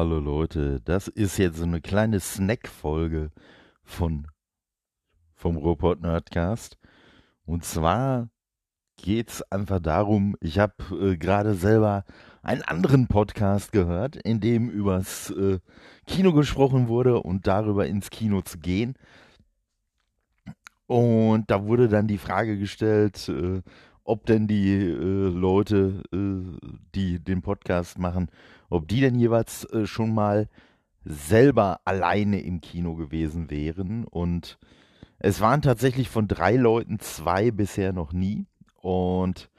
Hallo Leute, das ist jetzt so eine kleine Snack-Folge von vom Robot Nerdcast. Und zwar geht's einfach darum, ich habe äh, gerade selber einen anderen Podcast gehört, in dem übers äh, Kino gesprochen wurde und darüber ins Kino zu gehen. Und da wurde dann die Frage gestellt, äh, ob denn die äh, Leute, äh, die den Podcast machen, ob die denn jeweils äh, schon mal selber alleine im Kino gewesen wären. Und es waren tatsächlich von drei Leuten zwei bisher noch nie. Und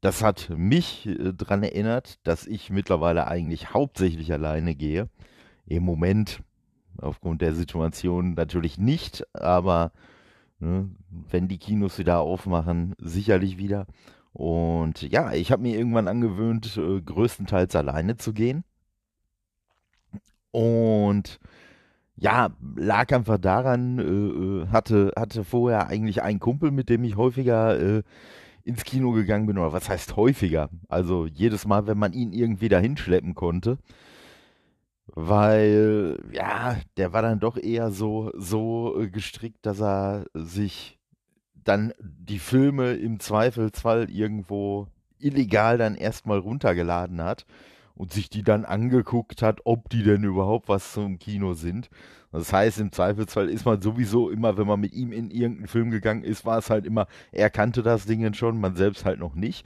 das hat mich äh, daran erinnert, dass ich mittlerweile eigentlich hauptsächlich alleine gehe. Im Moment, aufgrund der Situation natürlich nicht, aber Ne? Wenn die Kinos wieder aufmachen, sicherlich wieder. Und ja, ich habe mir irgendwann angewöhnt, äh, größtenteils alleine zu gehen. Und ja, lag einfach daran, äh, äh, hatte, hatte vorher eigentlich einen Kumpel, mit dem ich häufiger ins Kino gegangen bin. Oder was heißt häufiger? Also jedes Mal, wenn man ihn irgendwie dahin schleppen konnte weil ja, der war dann doch eher so, so gestrickt, dass er sich dann die Filme im Zweifelsfall irgendwo illegal dann erstmal runtergeladen hat und sich die dann angeguckt hat, ob die denn überhaupt was zum Kino sind. Das heißt, im Zweifelsfall ist man sowieso immer, wenn man mit ihm in irgendeinen Film gegangen ist, war es halt immer, er kannte das Ding schon, man selbst halt noch nicht.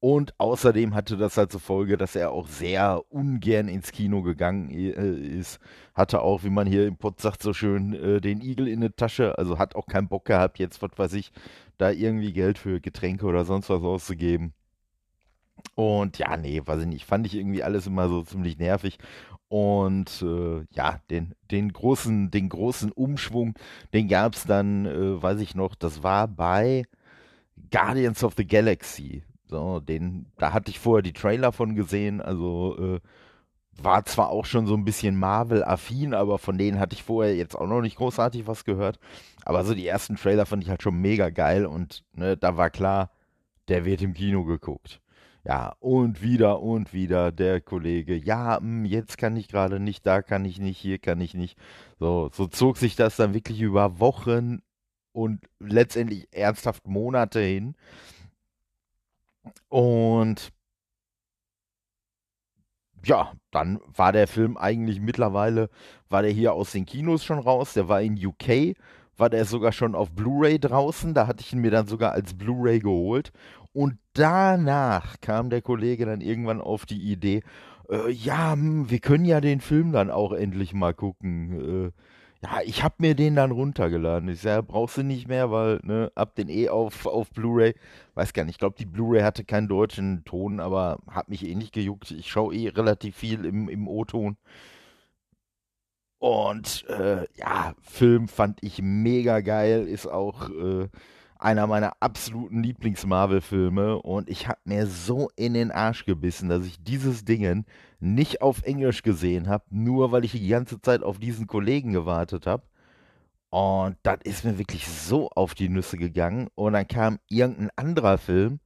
Und außerdem hatte das halt zur Folge, dass er auch sehr ungern ins Kino gegangen äh, ist. Hatte auch, wie man hier im Pott sagt, so schön äh, den Igel in der Tasche. Also hat auch keinen Bock gehabt, jetzt, was weiß ich, da irgendwie Geld für Getränke oder sonst was auszugeben. Und ja, nee, weiß ich nicht. Fand ich irgendwie alles immer so ziemlich nervig. Und äh, ja, den, den, großen, den großen Umschwung, den gab es dann, äh, weiß ich noch, das war bei Guardians of the Galaxy so, den, da hatte ich vorher die Trailer von gesehen, also äh, war zwar auch schon so ein bisschen Marvel-affin, aber von denen hatte ich vorher jetzt auch noch nicht großartig was gehört. Aber so die ersten Trailer fand ich halt schon mega geil und ne, da war klar, der wird im Kino geguckt. Ja, und wieder und wieder der Kollege, ja, mh, hm, jetzt kann ich gerade nicht, da kann ich nicht, hier kann ich nicht. So, so zog sich das dann wirklich über Wochen und letztendlich ernsthaft Monate hin. Und ja, dann war der Film eigentlich mittlerweile, war der hier aus den Kinos schon raus, der war in UK, war der sogar schon auf Blu-ray draußen, da hatte ich ihn mir dann sogar als Blu-ray geholt. Und danach kam der Kollege dann irgendwann auf die Idee, äh, ja, hm, wir können ja den Film dann auch endlich mal gucken. Äh, ja, ich habe mir den dann runtergeladen. Ich sage, brauchst du nicht mehr, weil, ne, ab den eh auf, auf Blu-ray. Weiß gar nicht, ich glaube, die Blu-ray hatte keinen deutschen Ton, aber hat mich eh nicht gejuckt. Ich schaue eh relativ viel im, im O-Ton. Und äh, ja, Film fand ich mega geil, ist auch äh, einer meiner absoluten Lieblings-Marvel-Filme und ich habe mir so in den Arsch gebissen, dass ich dieses Dingen nicht auf Englisch gesehen habe, nur weil ich die ganze Zeit auf diesen Kollegen gewartet habe. Und das ist mir wirklich so auf die Nüsse gegangen. Und dann kam irgendein anderer Film.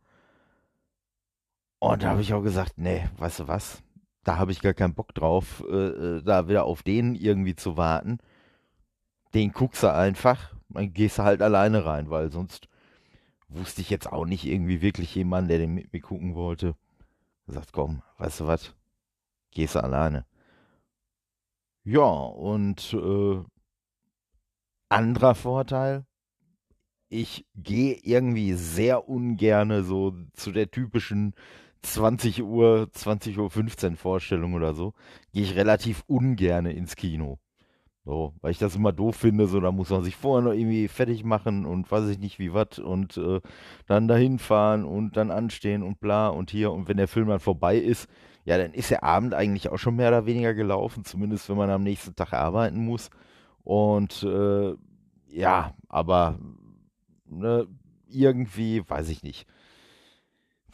Und da habe ich auch gesagt, nee, weißt du was? Da habe ich gar keinen Bock drauf, äh, äh, da wieder auf den irgendwie zu warten. Den guckst du einfach dann gehst halt alleine rein, weil sonst wusste ich jetzt auch nicht irgendwie wirklich jemanden, der den mit mir gucken wollte. Gesagt, komm, weißt du was, gehst du alleine. Ja, und äh, anderer Vorteil, ich gehe irgendwie sehr ungerne so zu der typischen 20 Uhr, 20 Uhr 15 Vorstellung oder so, gehe ich relativ ungerne ins Kino. So, weil ich das immer doof finde, so, da muss man sich vorher noch irgendwie fertig machen und weiß ich nicht wie was und äh, dann dahin fahren und dann anstehen und bla und hier und wenn der Film dann vorbei ist, ja, dann ist der Abend eigentlich auch schon mehr oder weniger gelaufen, zumindest wenn man am nächsten Tag arbeiten muss. Und äh, ja, aber ne, irgendwie, weiß ich nicht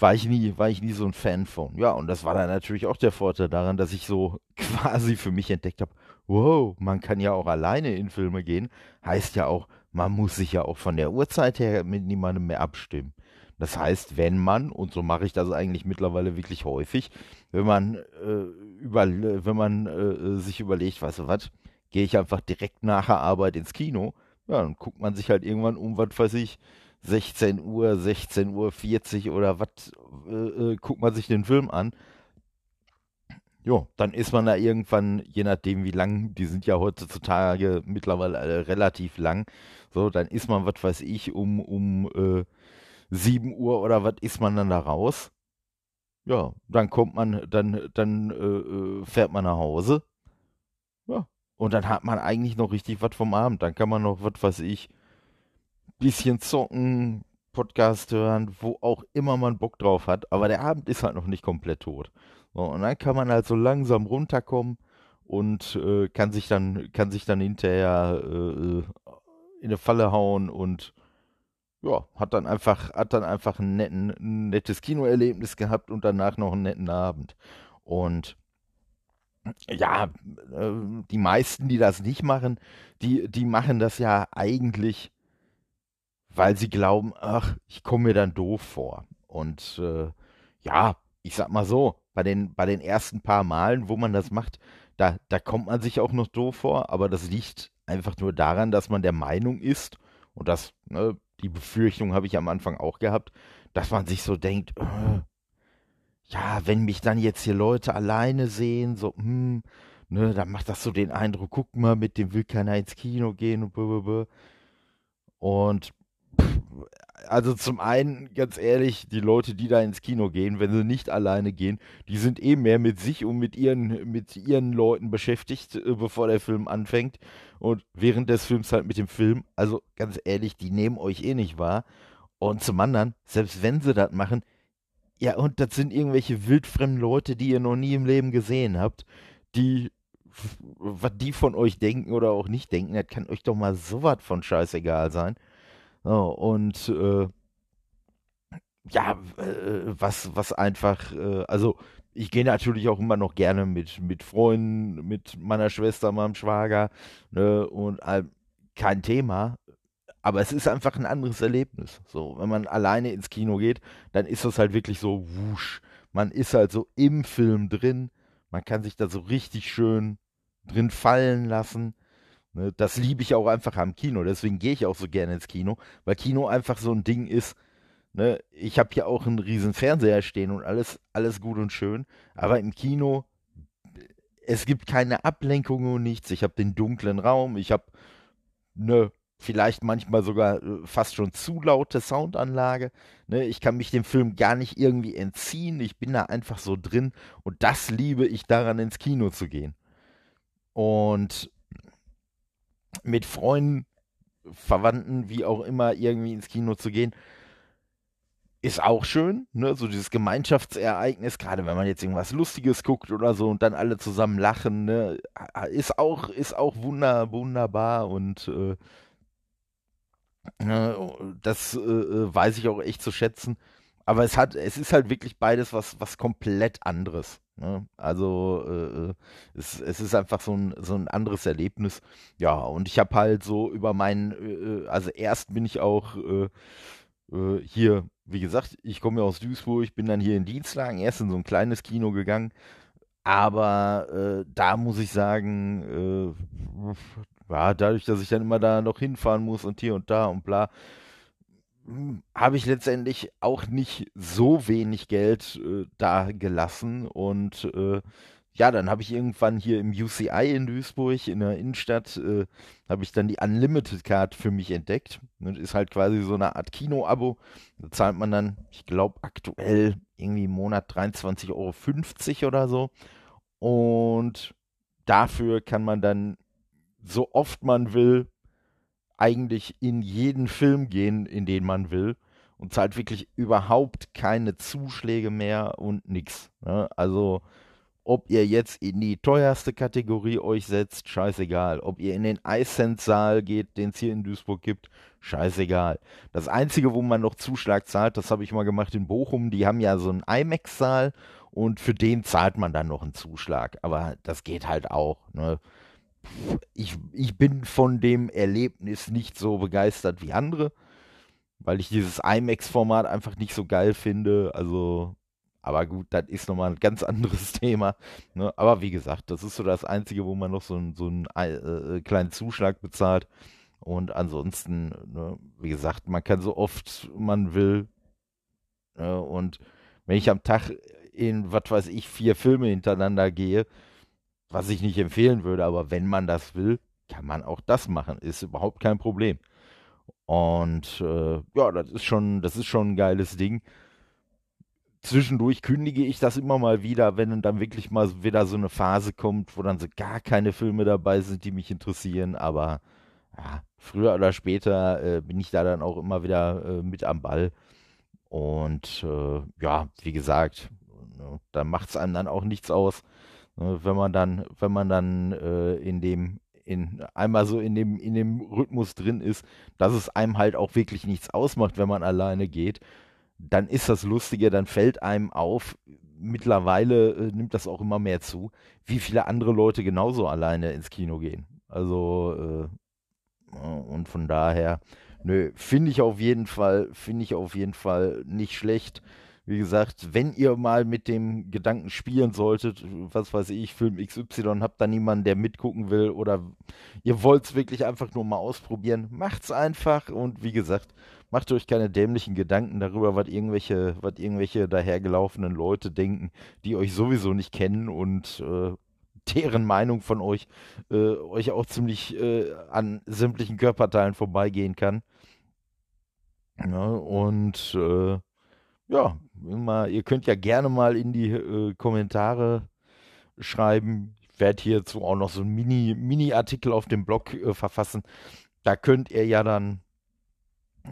war ich nie, war ich nie so ein Fan von. Ja, und das war dann natürlich auch der Vorteil daran, dass ich so quasi für mich entdeckt habe, wow, man kann ja auch alleine in Filme gehen. Heißt ja auch, man muss sich ja auch von der Uhrzeit her mit niemandem mehr abstimmen. Das heißt, wenn man, und so mache ich das eigentlich mittlerweile wirklich häufig, wenn man äh, über, wenn man äh, sich überlegt, weißt du was, gehe ich einfach direkt nach der Arbeit ins Kino, ja, dann guckt man sich halt irgendwann um, was weiß ich, 16 Uhr, 16 Uhr 40 oder was, äh, äh, guckt man sich den Film an. Jo, dann ist man da irgendwann, je nachdem wie lang, die sind ja heutzutage mittlerweile äh, relativ lang, so, dann ist man, was weiß ich, um, um äh, 7 Uhr oder was ist man dann da raus. Ja, dann kommt man, dann, dann äh, äh, fährt man nach Hause. Ja, und dann hat man eigentlich noch richtig was vom Abend. Dann kann man noch, was weiß ich, bisschen zocken, Podcast hören, wo auch immer man Bock drauf hat. Aber der Abend ist halt noch nicht komplett tot. So, und dann kann man halt so langsam runterkommen und äh, kann sich dann, kann sich dann hinterher äh, äh in eine Falle hauen und ja, hat dann einfach, hat dann einfach ein, netten, ein nettes Kinoerlebnis gehabt und danach noch einen netten Abend. Und ja, äh, die meisten, die das nicht machen, die, die machen das ja eigentlich, weil sie glauben, ach, ich komme mir dann doof vor. Und äh, ja, ich sag mal so, bei den, bei den ersten paar Malen, wo man das macht, da, da kommt man sich auch noch doof vor, aber das liegt einfach nur daran, dass man der Meinung ist, und das, ne, die Befürchtung habe ich am Anfang auch gehabt, dass man sich so denkt, äh, ja, wenn mich dann jetzt hier Leute alleine sehen, so, hm, ne, dann macht das so den Eindruck, guck mal, mit dem will keiner ins Kino gehen und blablabla. Und also zum einen, ganz ehrlich, die Leute, die da ins Kino gehen, wenn sie nicht alleine gehen, die sind eh mehr mit sich und mit ihren, mit ihren Leuten beschäftigt, äh, bevor der Film anfängt. Und während des Films halt mit dem Film. Also ganz ehrlich, die nehmen euch eh nicht wahr. Und zum anderen, selbst wenn sie das machen, ja, und das sind irgendwelche wildfremden Leute, die ihr noch nie im Leben gesehen habt, die, was die von euch denken oder auch nicht denken, das kann euch doch mal sowas von scheißegal sein. So, und äh, ja, äh, was, was einfach, äh, also ich gehe natürlich auch immer noch gerne mit, mit Freunden, mit meiner Schwester, meinem Schwager, ne, und äh, kein Thema. Aber es ist einfach ein anderes Erlebnis. So, wenn man alleine ins Kino geht, dann ist das halt wirklich so wusch. Man ist halt so im Film drin. Man kann sich da so richtig schön drin fallen lassen. Ne, das liebe ich auch einfach am Kino. Deswegen gehe ich auch so gerne ins Kino, weil Kino einfach so ein Ding ist. Ne, ich habe hier auch einen riesen Fernseher stehen und alles, alles gut und schön. Aber im Kino, es gibt keine Ablenkung und nichts. Ich habe den dunklen Raum. Ich habe eine vielleicht manchmal sogar äh, fast schon zu laute Soundanlage. Ne, ich kann mich dem Film gar nicht irgendwie entziehen. Ich bin da einfach so drin und das liebe ich daran, ins Kino zu gehen. Und mit Freunden, Verwandten, wie auch immer, irgendwie ins Kino zu gehen, ist auch schön, ne? So dieses Gemeinschaftsereignis, gerade wenn man jetzt irgendwas Lustiges guckt oder so und dann alle zusammen lachen, ne? Ist auch, ist auch wunder, wunderbar und äh, Ne, das äh, äh, weiß ich auch echt zu schätzen. Aber es hat, es ist halt wirklich beides was, was komplett anderes. Ne? Also äh, äh es, es ist einfach so ein, so ein anderes Erlebnis. Ja, und ich habe halt so über meinen, äh, also erst bin ich auch äh, hier, wie gesagt, ich komme ja aus Duisburg, bin dann hier in Dienstlagen, erst in so ein kleines Kino gegangen. Aber da muss ich sagen, ja, dadurch, dass ich dann immer da noch hinfahren muss und hier und da und bla, habe ich letztendlich auch nicht so wenig Geld äh, da gelassen und äh, ja, dann habe ich irgendwann hier im UCI in Duisburg in der Innenstadt, äh, habe ich dann die Unlimited Card für mich entdeckt. Das ist halt quasi so eine Art Kino-Abo. Da zahlt man dann, ich glaube, aktuell irgendwie im Monat 23,50 Euro oder so. Und dafür kann man dann so oft man will, eigentlich in jeden Film gehen, in den man will und zahlt wirklich überhaupt keine Zuschläge mehr und nix. Ne? Also ob ihr jetzt in die teuerste Kategorie euch setzt, scheißegal. Ob ihr in den iCent-Saal geht, den es hier in Duisburg gibt, scheißegal. Das Einzige, wo man noch Zuschlag zahlt, das habe ich mal gemacht in Bochum, die haben ja so einen IMAX-Saal und für den zahlt man dann noch einen Zuschlag. Aber das geht halt auch. Ne? Ich, ich bin von dem Erlebnis nicht so begeistert wie andere, weil ich dieses IMAX-Format einfach nicht so geil finde. Also Aber gut, das ist nochmal ein ganz anderes Thema. Ne? Aber wie gesagt, das ist so das Einzige, wo man noch so, so einen äh, äh, kleinen Zuschlag bezahlt. Und ansonsten, ne, wie gesagt, man kann so oft man will. Ne? Und wenn ich am Tag in, was weiß ich, vier Filme hintereinander gehe, was ich nicht empfehlen würde, aber wenn man das will, kann man auch das machen. Ist überhaupt kein Problem. Und äh, ja, das ist schon, das ist schon ein geiles Ding. Zwischendurch kündige ich das immer mal wieder, wenn dann wirklich mal wieder so eine Phase kommt, wo dann so gar keine Filme dabei sind, die mich interessieren. Aber ja, früher oder später äh, bin ich da dann auch immer wieder äh, mit am Ball. Und äh, ja, wie gesagt, ne, da macht es einem dann auch nichts aus, wenn man dann, wenn man dann äh, in dem in, einmal so in dem, in dem Rhythmus drin ist, dass es einem halt auch wirklich nichts ausmacht, wenn man alleine geht, dann ist das Lustige, dann fällt einem auf, mittlerweile äh, nimmt das auch immer mehr zu, wie viele andere Leute genauso alleine ins Kino gehen. Also, äh, und von daher, nö, finde ich auf jeden Fall, finde ich auf jeden Fall nicht schlecht. Wie gesagt, wenn ihr mal mit dem Gedanken spielen solltet, was weiß ich, Film XY, habt da niemanden, der mitgucken will oder ihr wollt es wirklich einfach nur mal ausprobieren, macht's einfach und wie gesagt, macht euch keine dämlichen Gedanken darüber, was irgendwelche, was irgendwelche dahergelaufenen Leute denken, die euch sowieso nicht kennen und äh, deren Meinung von euch äh, euch auch ziemlich äh, an sämtlichen Körperteilen vorbeigehen kann. Ja, und äh, ja, mal, ihr könnt ja gerne mal in die äh, Kommentare schreiben. Ich werde hierzu auch noch so einen Mini, Mini-Artikel auf dem Blog äh, verfassen. Da könnt ihr ja dann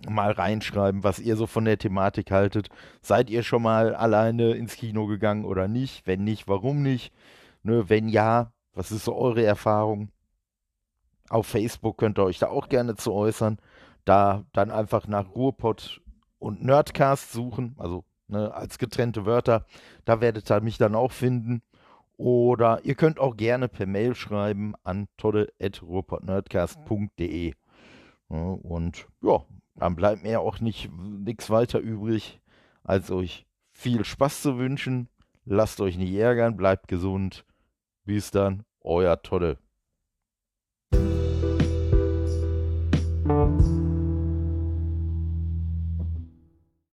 mal reinschreiben, was ihr so von der Thematik haltet. Seid ihr schon mal alleine ins Kino gegangen oder nicht? Wenn nicht, warum nicht? Ne, wenn ja, was ist so eure Erfahrung? Auf Facebook könnt ihr euch da auch gerne zu äußern. Da dann einfach nach Ruhrpott und Nerdcast suchen, also ne, als getrennte Wörter. Da werdet ihr mich dann auch finden. Oder ihr könnt auch gerne per Mail schreiben an todde.ruhrpottnerdcast.de. Ja, und ja, dann bleibt mir auch nicht nichts weiter übrig, als euch viel Spaß zu wünschen. Lasst euch nicht ärgern, bleibt gesund. Bis dann, euer Todde.